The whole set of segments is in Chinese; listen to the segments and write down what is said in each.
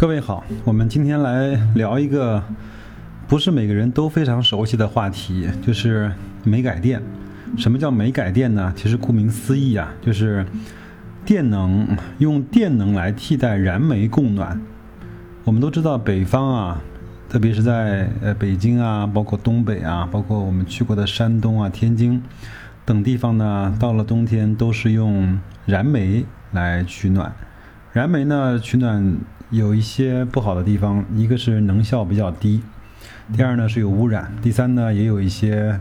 各位好，我们今天来聊一个不是每个人都非常熟悉的话题，就是煤改电。什么叫煤改电呢？其实顾名思义啊，就是电能用电能来替代燃煤供暖。我们都知道北方啊，特别是在呃北京啊，包括东北啊，包括我们去过的山东啊、天津等地方呢，到了冬天都是用燃煤来取暖。燃煤呢取暖有一些不好的地方，一个是能效比较低，第二呢是有污染，第三呢也有一些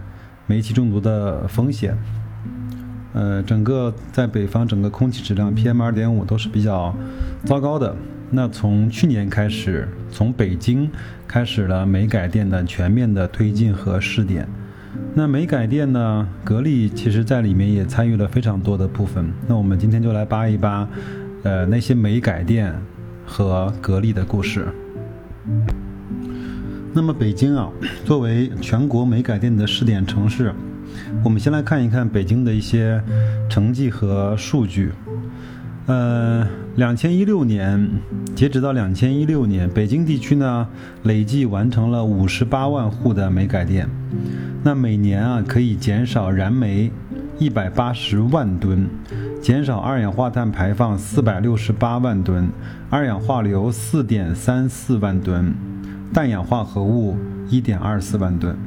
煤气中毒的风险。呃，整个在北方，整个空气质量 PM 二点五都是比较糟糕的。那从去年开始，从北京开始了煤改电的全面的推进和试点。那煤改电呢，格力其实在里面也参与了非常多的部分。那我们今天就来扒一扒，呃，那些煤改电和格力的故事。那么北京啊，作为全国煤改电的试点城市，我们先来看一看北京的一些成绩和数据。呃，两千一六年，截止到两千一六年，北京地区呢累计完成了五十八万户的煤改电，那每年啊可以减少燃煤一百八十万吨，减少二氧化碳排放四百六十八万吨，二氧化硫四点三四万吨，氮氧化合物一点二四万吨。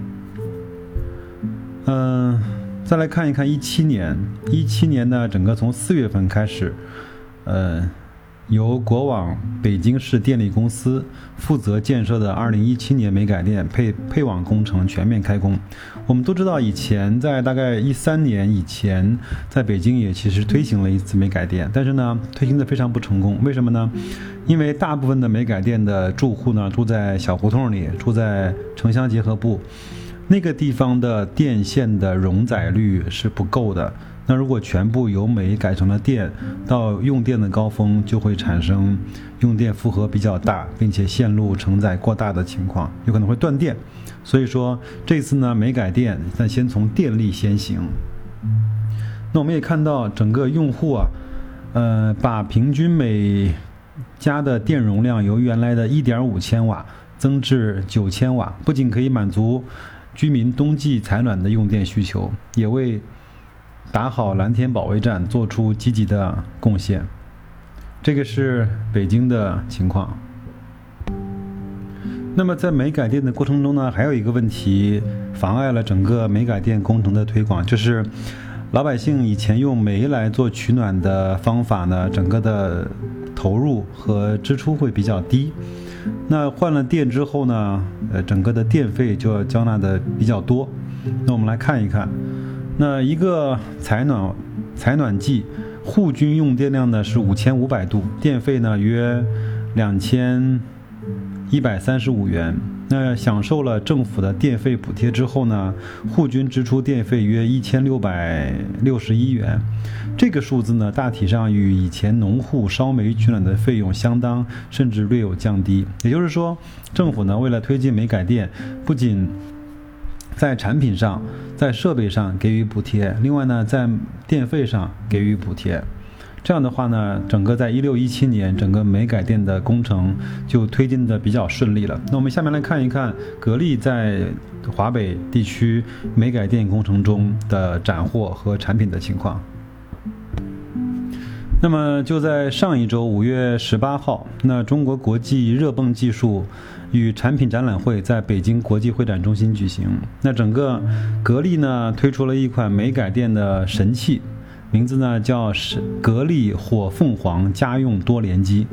嗯，再来看一看一七年，一七年呢整个从四月份开始。嗯，由国网北京市电力公司负责建设的2017年煤改电配配网工程全面开工。我们都知道，以前在大概一三年以前，在北京也其实推行了一次煤改电，但是呢，推行的非常不成功。为什么呢？因为大部分的煤改电的住户呢，住在小胡同里，住在城乡结合部，那个地方的电线的容载率是不够的。那如果全部由煤改成了电，到用电的高峰就会产生用电负荷比较大，并且线路承载过大的情况，有可能会断电。所以说这次呢，煤改电，那先从电力先行。那我们也看到整个用户啊，呃，把平均每家的电容量由原来的一点五千瓦增至九千瓦，不仅可以满足居民冬季采暖的用电需求，也为打好蓝天保卫战，做出积极的贡献。这个是北京的情况。那么在煤改电的过程中呢，还有一个问题妨碍了整个煤改电工程的推广，就是老百姓以前用煤来做取暖的方法呢，整个的投入和支出会比较低。那换了电之后呢，呃，整个的电费就要交纳的比较多。那我们来看一看。那一个采暖采暖季，户均用电量呢是五千五百度，电费呢约两千一百三十五元。那享受了政府的电费补贴之后呢，户均支出电费约一千六百六十一元。这个数字呢，大体上与以前农户烧煤取暖的费用相当，甚至略有降低。也就是说，政府呢为了推进煤改电，不仅在产品上，在设备上给予补贴，另外呢，在电费上给予补贴，这样的话呢，整个在一六一七年，整个煤改电的工程就推进的比较顺利了。那我们下面来看一看格力在华北地区煤改电工程中的斩获和产品的情况。那么就在上一周五月十八号，那中国国际热泵技术与产品展览会在北京国际会展中心举行。那整个格力呢推出了一款煤改电的神器，名字呢叫是格力火凤凰家用多联机。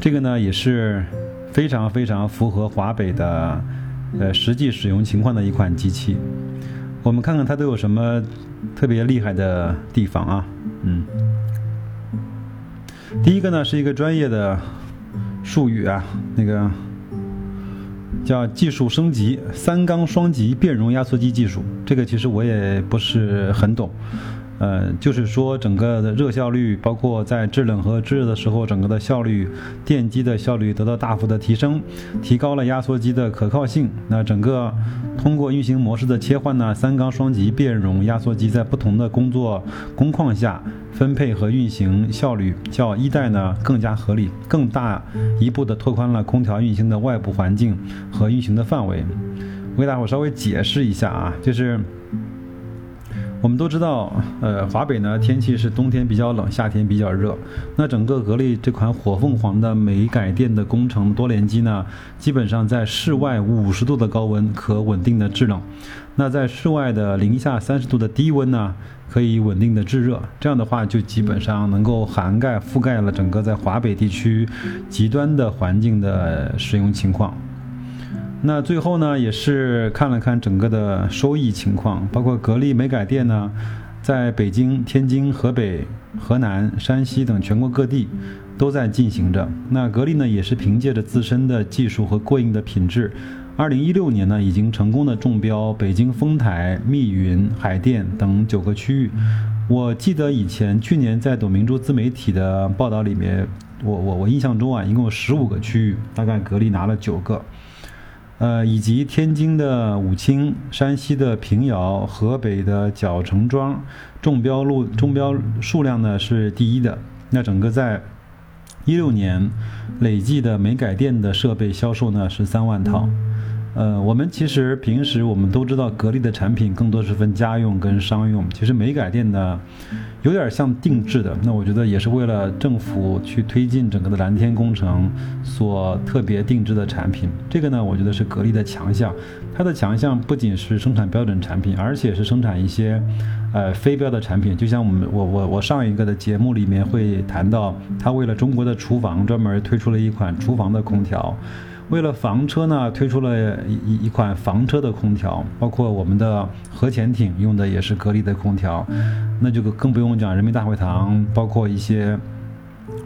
这个呢也是非常非常符合华北的呃实际使用情况的一款机器。我们看看它都有什么特别厉害的地方啊？嗯。第一个呢是一个专业的术语啊，那个叫技术升级三缸双级变容压缩机技术。这个其实我也不是很懂，呃，就是说整个的热效率，包括在制冷和制热的时候，整个的效率，电机的效率得到大幅的提升，提高了压缩机的可靠性。那整个通过运行模式的切换呢，三缸双极变容压缩机在不同的工作工况下分配和运行效率较一代呢更加合理，更大一步的拓宽了空调运行的外部环境和运行的范围。我给大伙稍微解释一下啊，就是。我们都知道，呃，华北呢天气是冬天比较冷，夏天比较热。那整个格力这款火凤凰的煤改电的工程多联机呢，基本上在室外五十度的高温可稳定的制冷，那在室外的零下三十度的低温呢，可以稳定的制热。这样的话，就基本上能够涵盖覆盖了整个在华北地区极端的环境的使用情况。那最后呢，也是看了看整个的收益情况，包括格力煤改电呢，在北京、天津、河北、河南、山西等全国各地都在进行着。那格力呢，也是凭借着自身的技术和过硬的品质，二零一六年呢，已经成功的中标北京丰台、密云、海淀等九个区域。我记得以前去年在董明珠自媒体的报道里面，我我我印象中啊，一共有十五个区域，大概格力拿了九个。呃，以及天津的武清、山西的平遥、河北的角城庄，中标路中标数量呢是第一的。那整个在一六年累计的煤改电的设备销售呢是三万套。呃，我们其实平时我们都知道，格力的产品更多是分家用跟商用。其实煤改电呢，有点像定制的。那我觉得也是为了政府去推进整个的蓝天工程所特别定制的产品。这个呢，我觉得是格力的强项。它的强项不仅是生产标准产品，而且是生产一些呃非标的产品。就像我们我我我上一个的节目里面会谈到，它为了中国的厨房专门推出了一款厨房的空调。为了房车呢，推出了一一款房车的空调，包括我们的核潜艇用的也是格力的空调，那就更不用讲人民大会堂，包括一些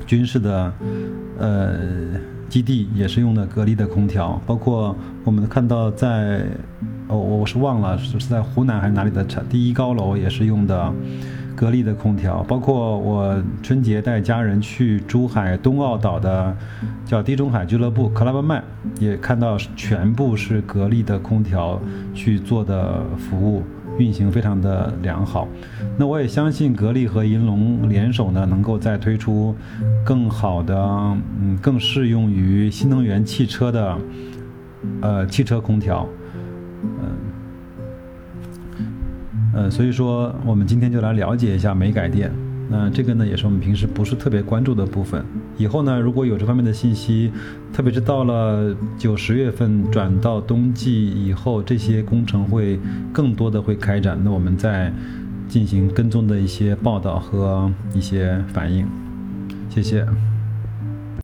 军事的呃基地也是用的格力的空调，包括我们看到在哦我是忘了是在湖南还是哪里的第一高楼也是用的。格力的空调，包括我春节带家人去珠海东澳岛的叫地中海俱乐部 Club m a 也看到全部是格力的空调去做的服务，运行非常的良好。那我也相信格力和银龙联手呢，能够再推出更好的，嗯，更适用于新能源汽车的，呃，汽车空调，嗯。所以说我们今天就来了解一下煤改电。那这个呢，也是我们平时不是特别关注的部分。以后呢，如果有这方面的信息，特别是到了九十月份转到冬季以后，这些工程会更多的会开展，那我们再进行跟踪的一些报道和一些反应。谢谢。